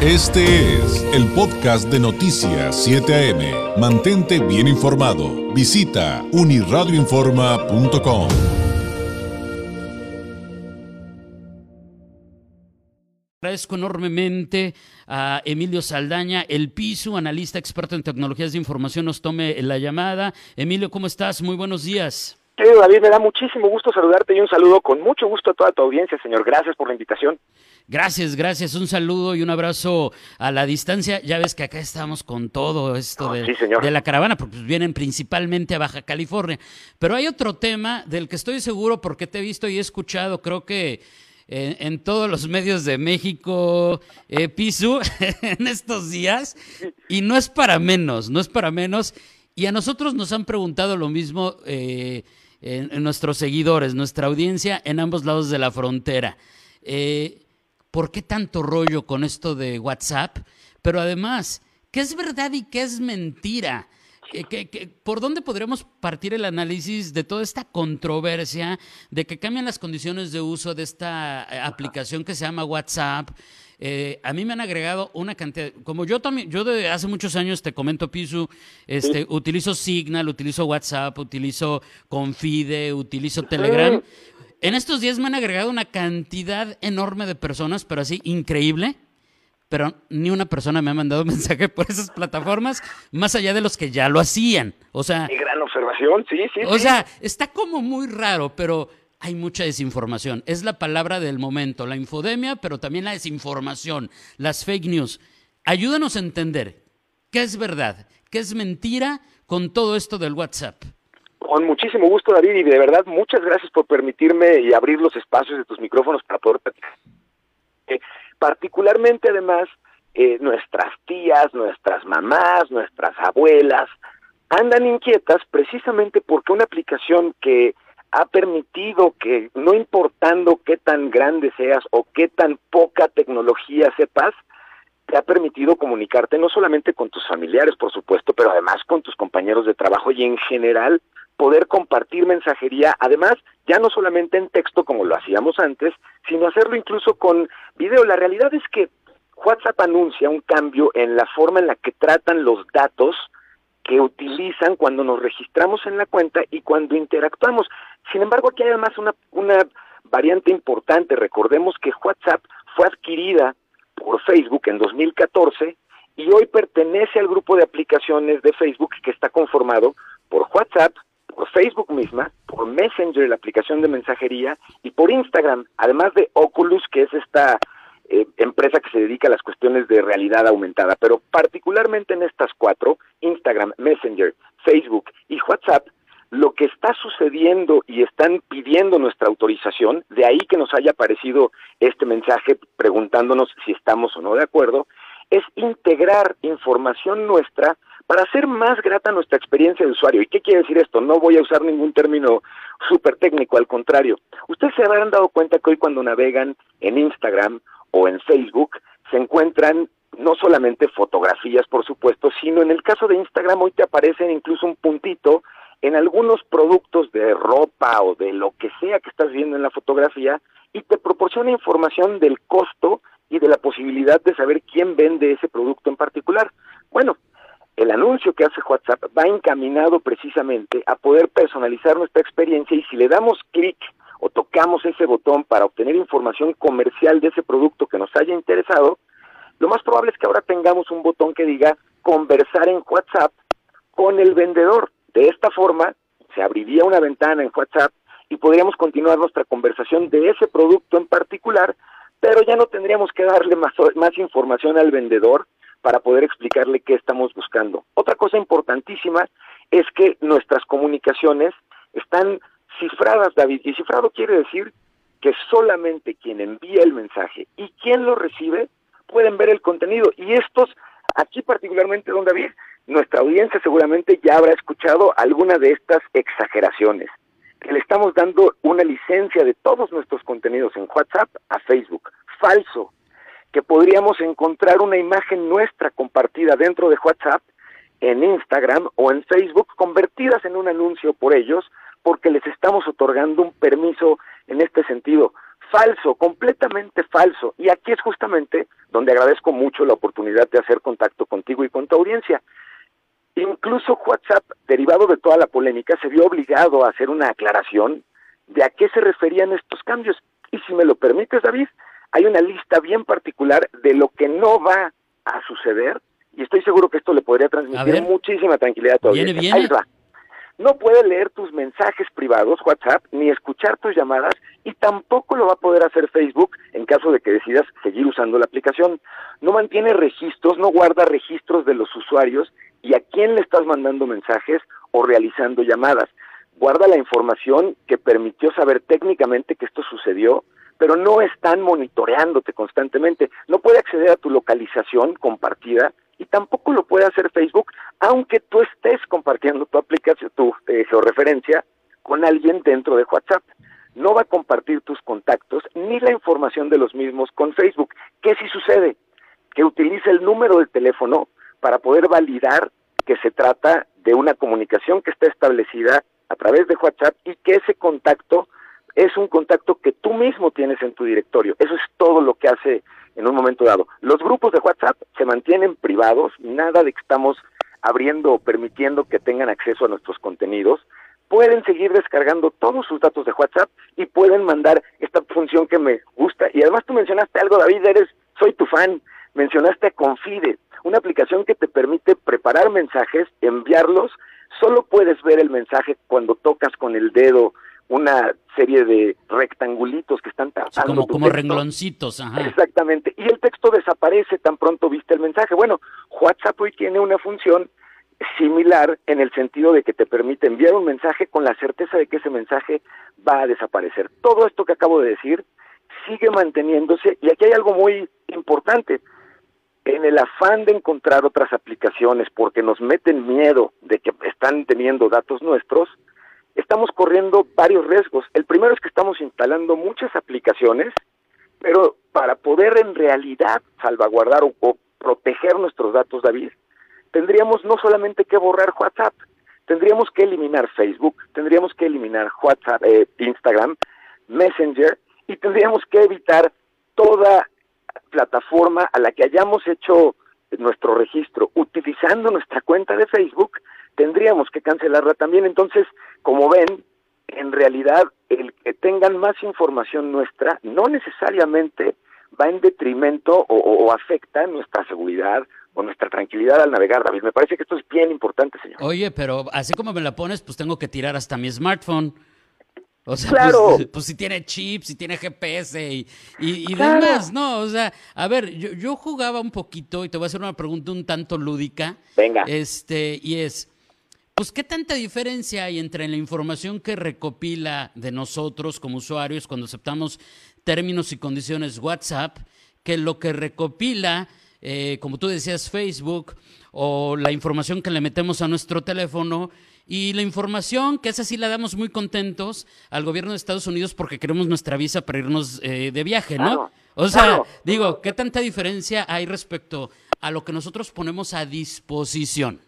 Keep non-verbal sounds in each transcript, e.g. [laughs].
Este es el podcast de Noticias 7 AM. Mantente bien informado. Visita uniradioinforma.com. Agradezco enormemente a Emilio Saldaña, el PISU, analista experto en tecnologías de información, nos tome la llamada. Emilio, ¿cómo estás? Muy buenos días. Querido David, me da muchísimo gusto saludarte y un saludo con mucho gusto a toda tu audiencia, señor. Gracias por la invitación. Gracias, gracias. Un saludo y un abrazo a la distancia. Ya ves que acá estamos con todo esto de, de la caravana, porque pues, vienen principalmente a Baja California. Pero hay otro tema del que estoy seguro porque te he visto y he escuchado, creo que en, todos los medios de México, eh, Pisu, [laughs] en estos días. Y no es para menos, no es para menos. Y a nosotros nos han preguntado lo mismo eh, en, nuestros seguidores, nuestra audiencia en ambos lados de la frontera. Eh, ¿Por qué tanto rollo con esto de WhatsApp? Pero además, ¿qué es verdad y qué es mentira? por dónde podríamos partir el análisis de toda esta controversia de que cambian las condiciones de uso de esta eh, aplicación que se llama WhatsApp? Eh, a mí me han agregado una cantidad, como yo también, yo de hace muchos años te comento, Pisu, este, utilizo Signal, utilizo WhatsApp, utilizo Confide, utilizo Telegram. En estos días me han agregado una cantidad enorme de personas, pero así increíble pero ni una persona me ha mandado [laughs] mensaje por esas plataformas, más allá de los que ya lo hacían. O sea. Qué gran observación, sí, sí. O sea, está como muy raro, pero hay mucha desinformación. Es la palabra del momento, la infodemia, pero también la desinformación, las fake news. Ayúdanos a entender qué es verdad, qué es mentira con todo esto del WhatsApp. Con muchísimo gusto, David, y de verdad muchas gracias por permitirme y abrir los espacios de tus micrófonos para poder Particularmente además, eh, nuestras tías, nuestras mamás, nuestras abuelas andan inquietas precisamente porque una aplicación que ha permitido que, no importando qué tan grande seas o qué tan poca tecnología sepas, te ha permitido comunicarte no solamente con tus familiares, por supuesto, pero además con tus compañeros de trabajo y en general poder compartir mensajería, además, ya no solamente en texto como lo hacíamos antes, sino hacerlo incluso con video. La realidad es que WhatsApp anuncia un cambio en la forma en la que tratan los datos que utilizan cuando nos registramos en la cuenta y cuando interactuamos. Sin embargo, aquí hay además una, una variante importante. Recordemos que WhatsApp fue adquirida por Facebook en 2014 y hoy pertenece al grupo de aplicaciones de Facebook que está conformado por WhatsApp, por Facebook misma, por Messenger, la aplicación de mensajería, y por Instagram, además de Oculus, que es esta eh, empresa que se dedica a las cuestiones de realidad aumentada. Pero particularmente en estas cuatro, Instagram, Messenger, Facebook y WhatsApp, lo que está sucediendo y están pidiendo nuestra autorización, de ahí que nos haya aparecido este mensaje preguntándonos si estamos o no de acuerdo, es integrar información nuestra para hacer más grata nuestra experiencia de usuario. ¿Y qué quiere decir esto? No voy a usar ningún término súper técnico, al contrario. Ustedes se habrán dado cuenta que hoy cuando navegan en Instagram o en Facebook se encuentran no solamente fotografías, por supuesto, sino en el caso de Instagram hoy te aparecen incluso un puntito en algunos productos de ropa o de lo que sea que estás viendo en la fotografía y te proporciona información del costo y de la posibilidad de saber quién vende ese producto en particular. El anuncio que hace WhatsApp va encaminado precisamente a poder personalizar nuestra experiencia y si le damos clic o tocamos ese botón para obtener información comercial de ese producto que nos haya interesado, lo más probable es que ahora tengamos un botón que diga conversar en WhatsApp con el vendedor. De esta forma, se abriría una ventana en WhatsApp y podríamos continuar nuestra conversación de ese producto en particular, pero ya no tendríamos que darle más, más información al vendedor para poder explicarle qué estamos buscando. Otra cosa importantísima es que nuestras comunicaciones están cifradas, David, y cifrado quiere decir que solamente quien envía el mensaje y quien lo recibe pueden ver el contenido. Y estos, aquí particularmente, don David, nuestra audiencia seguramente ya habrá escuchado alguna de estas exageraciones, le estamos dando una licencia de todos nuestros contenidos en WhatsApp a Facebook. Falso que podríamos encontrar una imagen nuestra compartida dentro de WhatsApp, en Instagram o en Facebook, convertidas en un anuncio por ellos, porque les estamos otorgando un permiso en este sentido. Falso, completamente falso. Y aquí es justamente donde agradezco mucho la oportunidad de hacer contacto contigo y con tu audiencia. Incluso WhatsApp, derivado de toda la polémica, se vio obligado a hacer una aclaración de a qué se referían estos cambios. Y si me lo permites, David, hay una lista bien particular de lo que no va a suceder y estoy seguro que esto le podría transmitir muchísima tranquilidad a tu audiencia. Ahí va. No puede leer tus mensajes privados, WhatsApp, ni escuchar tus llamadas y tampoco lo va a poder hacer Facebook en caso de que decidas seguir usando la aplicación. No mantiene registros, no guarda registros de los usuarios y a quién le estás mandando mensajes o realizando llamadas. Guarda la información que permitió saber técnicamente que esto sucedió, pero no están monitoreándote constantemente. No puede acceder a tu localización compartida y tampoco lo puede hacer Facebook, aunque tú estés compartiendo tu aplicación, tu eh, georreferencia con alguien dentro de WhatsApp. No va a compartir tus contactos ni la información de los mismos con Facebook. ¿Qué si sucede? Que utiliza el número del teléfono para poder validar que se trata de una comunicación que está establecida a través de WhatsApp y que ese contacto es un contacto que tú mismo tienes en tu directorio. Eso es todo lo que hace en un momento dado. Los grupos de WhatsApp se mantienen privados, nada de que estamos abriendo o permitiendo que tengan acceso a nuestros contenidos. Pueden seguir descargando todos sus datos de WhatsApp y pueden mandar esta función que me gusta. Y además tú mencionaste algo, David, eres, soy tu fan. Mencionaste Confide, una aplicación que te permite preparar mensajes, enviarlos. Solo puedes ver el mensaje cuando tocas con el dedo una serie de rectangulitos que están tapando. como, como rengloncitos, ajá. Exactamente. Y el texto desaparece tan pronto viste el mensaje. Bueno, WhatsApp hoy tiene una función similar en el sentido de que te permite enviar un mensaje con la certeza de que ese mensaje va a desaparecer. Todo esto que acabo de decir sigue manteniéndose y aquí hay algo muy importante. En el afán de encontrar otras aplicaciones porque nos meten miedo de que están teniendo datos nuestros, estamos corriendo varios riesgos. El primero es que estamos instalando muchas aplicaciones, pero para poder en realidad salvaguardar o, proteger nuestros datos, David, tendríamos no solamente que borrar WhatsApp, tendríamos que eliminar Facebook, tendríamos que eliminar WhatsApp, eh, Instagram, Messenger y tendríamos que evitar toda plataforma a la que hayamos hecho nuestro registro utilizando nuestra cuenta de Facebook tendríamos que cancelarla también. Entonces, como ven, en realidad el que tengan más información nuestra no necesariamente va en detrimento o, afecta nuestra seguridad o nuestra tranquilidad al navegar, David. Me parece que esto es bien importante, señor. Oye, pero así como me la pones, pues tengo que tirar hasta mi smartphone. O sea, claro. pues, [laughs] pues, si tiene chip, si tiene GPS y, y, demás, ¿no? O sea, a ver, yo, yo jugaba un poquito y te voy a hacer una pregunta un tanto lúdica. Venga. Este, y es, pues, ¿qué tanta diferencia hay entre la información que recopila de nosotros como usuarios cuando aceptamos términos y condiciones WhatsApp que lo que recopila, eh, como tú decías, Facebook o la información que le metemos a nuestro teléfono y la información, que esa sí la damos muy contentos al gobierno de Estados Unidos porque queremos nuestra visa para irnos eh, de viaje, ¿no? o sea, digo, ¿qué tanta diferencia hay respecto a lo que nosotros ponemos a disposición?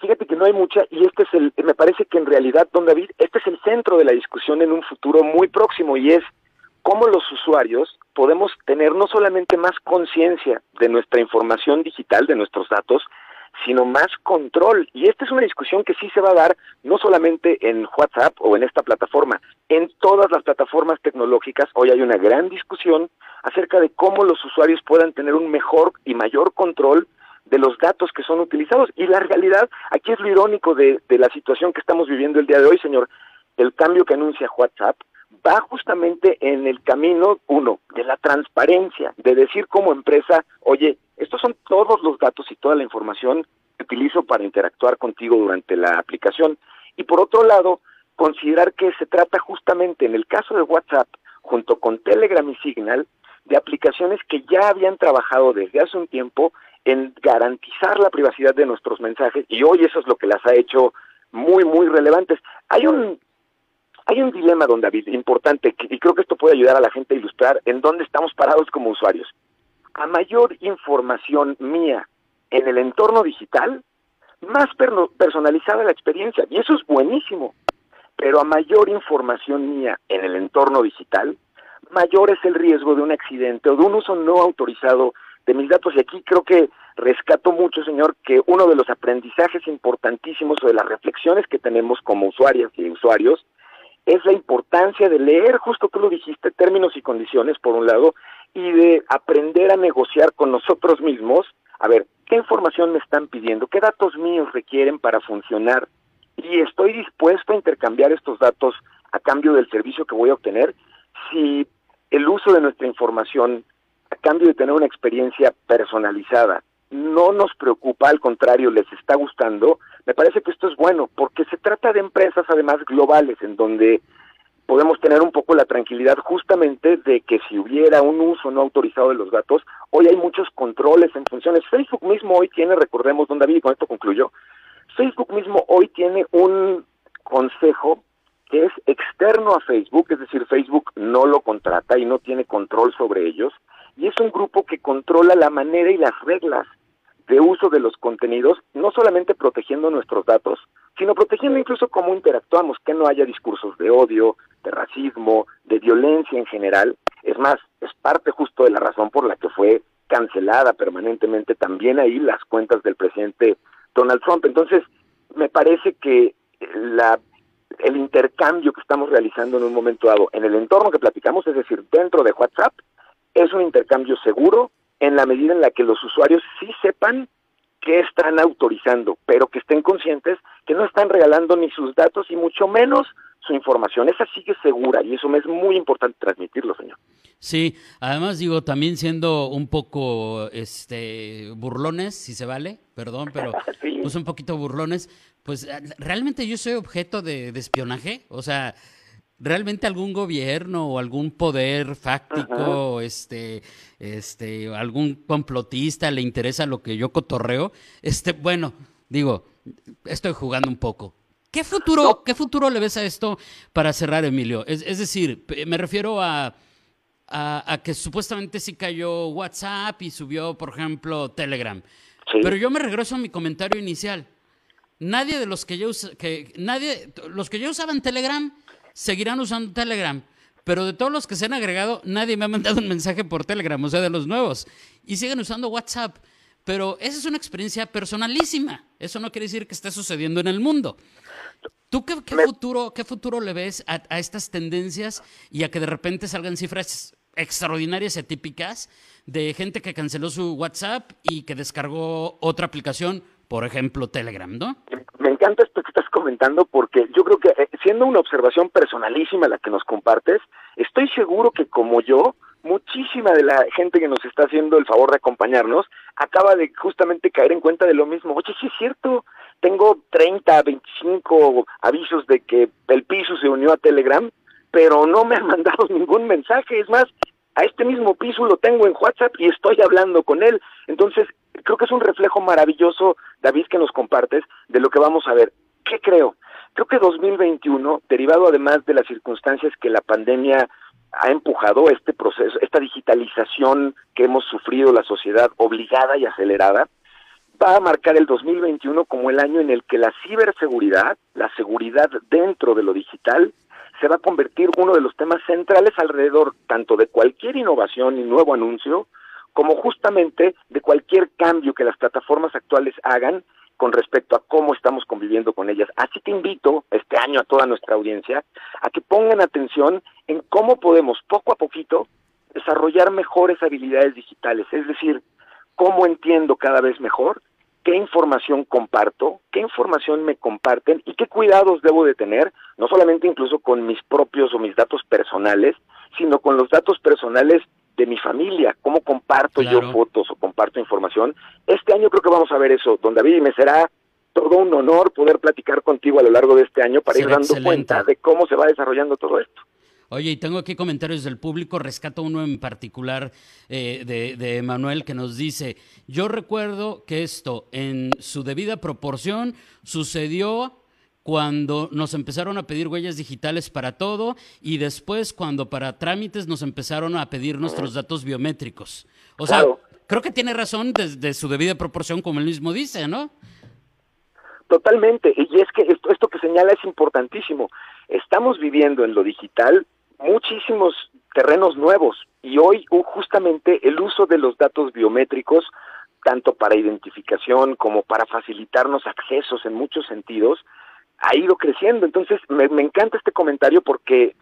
Fíjate que no hay mucha y este es el, me parece que en realidad, don David, este es el centro de la discusión en un futuro muy próximo y es cómo los usuarios podemos tener no solamente más conciencia de nuestra información digital, de nuestros datos, sino más control. Y esta es una discusión que sí se va a dar no solamente en WhatsApp o en esta plataforma, en todas las plataformas tecnológicas. Hoy hay una gran discusión acerca de cómo los usuarios puedan tener un mejor y mayor control de los datos que son utilizados. Y la realidad, aquí es lo irónico de, de la situación que estamos viviendo el día de hoy, señor. El cambio que anuncia WhatsApp va justamente en el camino, uno, de la transparencia, de decir como empresa, oye, estos son todos los datos y toda la información que utilizo para interactuar contigo durante la aplicación. Y por otro lado, considerar que se trata justamente, en el caso de WhatsApp, junto con Telegram y Signal, de aplicaciones que ya habían trabajado desde hace un tiempo en garantizar la privacidad de nuestros mensajes y hoy eso es lo que las ha hecho muy, muy relevantes. Hay un, hay un dilema, don David, importante, y creo que esto puede ayudar a la gente a ilustrar en dónde estamos parados como usuarios. A mayor información mía en el entorno digital, más personalizada la experiencia, y eso es buenísimo. Pero a mayor información mía en el entorno digital, mayor es el riesgo de un accidente o de un uso no autorizado de mis datos. Y aquí creo que rescato mucho, señor, que uno de los aprendizajes importantísimos o de las reflexiones que tenemos como usuarias y usuarios es la importancia de leer, justo tú lo dijiste, términos y condiciones, por un lado, y de aprender a negociar con nosotros mismos, a ver, ¿qué información me están pidiendo? ¿Qué datos míos requieren para funcionar? Y estoy dispuesto a intercambiar estos datos a cambio del servicio que voy a obtener si el uso de nuestra información a cambio de tener una experiencia personalizada no nos preocupa, al contrario, les está gustando, me parece que esto es bueno, porque se trata de empresas además globales, en donde podemos tener un poco la tranquilidad justamente de que si hubiera un uso no autorizado de los datos, hoy hay muchos controles en funciones. Facebook mismo hoy tiene, recordemos, don David, y con esto concluyo, Facebook mismo hoy tiene un consejo que es externo a Facebook, es decir, Facebook no lo contrata y no tiene control sobre ellos, y es un grupo que controla la manera y las reglas de uso de los contenidos, no solamente protegiendo nuestros datos, sino protegiendo incluso cómo interactuamos, que no haya discursos de odio, de racismo, de violencia en general. Es más, es parte justo de la razón por la que fue cancelada permanentemente también ahí las cuentas del presidente Donald Trump. Entonces, me parece que la el intercambio que estamos realizando en un momento dado en el entorno que platicamos, es decir, dentro de WhatsApp, es un intercambio seguro en la medida en la que los usuarios sí sepan que están autorizando, pero que estén conscientes que no están regalando ni sus datos y mucho menos su información. Esa sigue segura y eso me es muy importante transmitirlo, señor. Sí, además digo, también siendo un poco este burlones, si se vale, perdón, pero [laughs] pues un poquito burlones, pues realmente yo soy objeto de espionaje, o sea, realmente algún gobierno o algún poder fáctico, este, este, algún complotista le interesa lo que yo cotorreo, este, bueno, digo, estoy jugando un poco. ¿Qué futuro, qué futuro le ves a esto para cerrar, Emilio? Es, es decir, me refiero a, a, que supuestamente sí cayó WhatsApp y subió, por ejemplo, Telegram. Pero yo me regreso a mi comentario inicial. Nadie de los que yo que nadie, los que ya usaban Telegram seguirán usando Telegram. Pero de todos los que se han agregado, nadie me ha mandado un mensaje por Telegram, o sea, de los nuevos. Y siguen usando WhatsApp. Pero esa es una experiencia personalísima. Eso no quiere decir que esté sucediendo en el mundo. ¿Tú qué, futuro, qué futuro le ves a, a, estas tendencias y a que de repente salgan cifras extraordinarias y atípicas de gente que canceló su WhatsApp y que descargó otra aplicación, por ejemplo Telegram, ¿no? Me encanta esto que estás comentando porque yo creo que siendo una observación personalísima la que nos compartes, estoy seguro que como yo, muchísima de la gente que nos está haciendo el favor de acompañarnos acaba de justamente caer en cuenta de lo mismo. Oye, sí es cierto, tengo 30, 25 avisos de que el piso se unió a Telegram, pero no me han [laughs] mandado ningún mensaje. Es más, a este mismo piso lo tengo en WhatsApp y estoy hablando con él. Entonces, creo que es un reflejo maravilloso, David, que nos compartes de lo que vamos a ver. ¿Qué creo? Creo que 2021, derivado además de las circunstancias que la pandemia ha empujado este proceso, esta digitalización que hemos sufrido la sociedad obligada y acelerada, va a marcar el 2021 como el año en el que la ciberseguridad, la seguridad dentro de lo digital, se va a convertir uno de los temas centrales alrededor tanto de cualquier innovación y nuevo anuncio, como justamente de cualquier cambio que las plataformas actuales hagan con respecto a cómo estamos conviviendo con ellas. Así que invito este año a toda nuestra audiencia a que pongan atención en cómo podemos poco a poquito desarrollar mejores habilidades digitales, es decir, cómo entiendo cada vez mejor qué información comparto, qué información me comparten y qué cuidados debo de tener, no solamente incluso con mis propios o mis datos personales, sino con los datos personales de mi familia, cómo comparto yo fotos o comparto información. Este año creo que vamos a ver eso, don David, y me será todo un honor poder platicar contigo a lo largo de este año para ir dando cuenta de cómo se va desarrollando todo esto. Oye, y tengo aquí comentarios del público, rescato uno en particular eh, de, de Manuel que nos dice, yo recuerdo que esto en su debida proporción sucedió cuando nos empezaron a pedir huellas digitales para todo y después cuando para trámites nos empezaron a pedir nuestros datos biométricos. O sea, creo que tiene razón desde su debida proporción, como él mismo dice, ¿no? Totalmente, y es que esto, esto que señala es importantísimo. Estamos viviendo en lo digital muchísimos terrenos nuevos y hoy justamente el uso de los datos biométricos, tanto para identificación como para facilitarnos accesos en muchos sentidos, ha ido creciendo. Entonces, me, encanta este comentario porque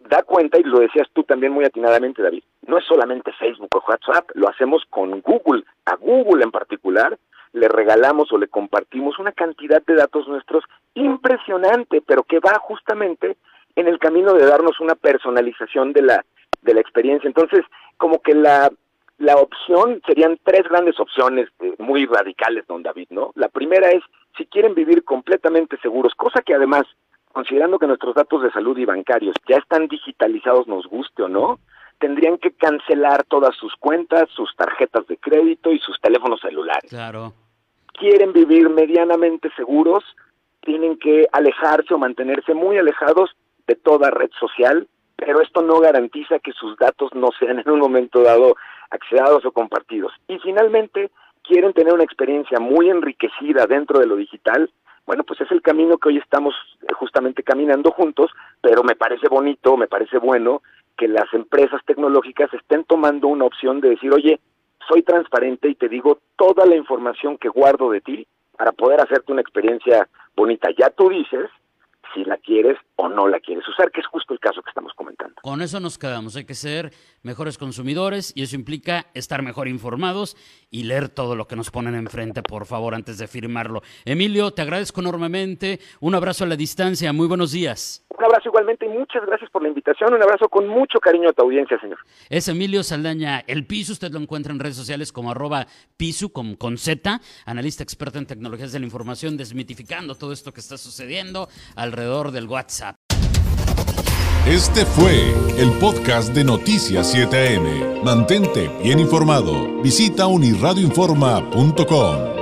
da cuenta, y lo decías tú también muy atinadamente, David, no es solamente Facebook o WhatsApp, lo hacemos con Google, a Google en particular, le regalamos o le compartimos una cantidad de datos nuestros impresionante, pero que va justamente en el camino de darnos una personalización de la de la experiencia. Entonces, como que la la opción serían tres grandes opciones eh, muy radicales, don David, ¿no? La primera es si quieren vivir completamente seguros, cosa que además, considerando que nuestros datos de salud y bancarios ya están digitalizados, nos guste o no, tendrían que cancelar todas sus cuentas, sus tarjetas de crédito y sus teléfonos celulares. Claro. Quieren vivir medianamente seguros, tienen que alejarse o mantenerse muy alejados de toda red social, pero esto no garantiza que sus datos no sean en un momento dado accedados o compartidos. Y finalmente, quieren tener una experiencia muy enriquecida dentro de lo digital, bueno, pues es el camino que hoy estamos justamente caminando juntos, pero me parece bonito, me parece bueno que las empresas tecnológicas estén tomando una opción de decir, oye, soy transparente y te digo toda la información que guardo de ti para poder hacerte una experiencia bonita. Ya tú dices si la quieres o no la quieres usar, que es justo el caso que estamos comentando. Con eso nos quedamos, hay que ser mejores consumidores y eso implica estar mejor informados y leer todo lo que nos ponen enfrente, por favor, antes de firmarlo. Emilio, te agradezco enormemente, un abrazo a la distancia, muy buenos días. Un abrazo igualmente y muchas gracias por la invitación. Un abrazo con mucho cariño a tu audiencia, señor. Es Emilio Saldaña, el piso. Usted lo encuentra en redes sociales como arroba piso con, con Z, analista experto en tecnologías de la información, desmitificando todo esto que está sucediendo alrededor del WhatsApp. Este fue el podcast de Noticias 7am. Mantente bien informado. Visita unirradioinforma.com.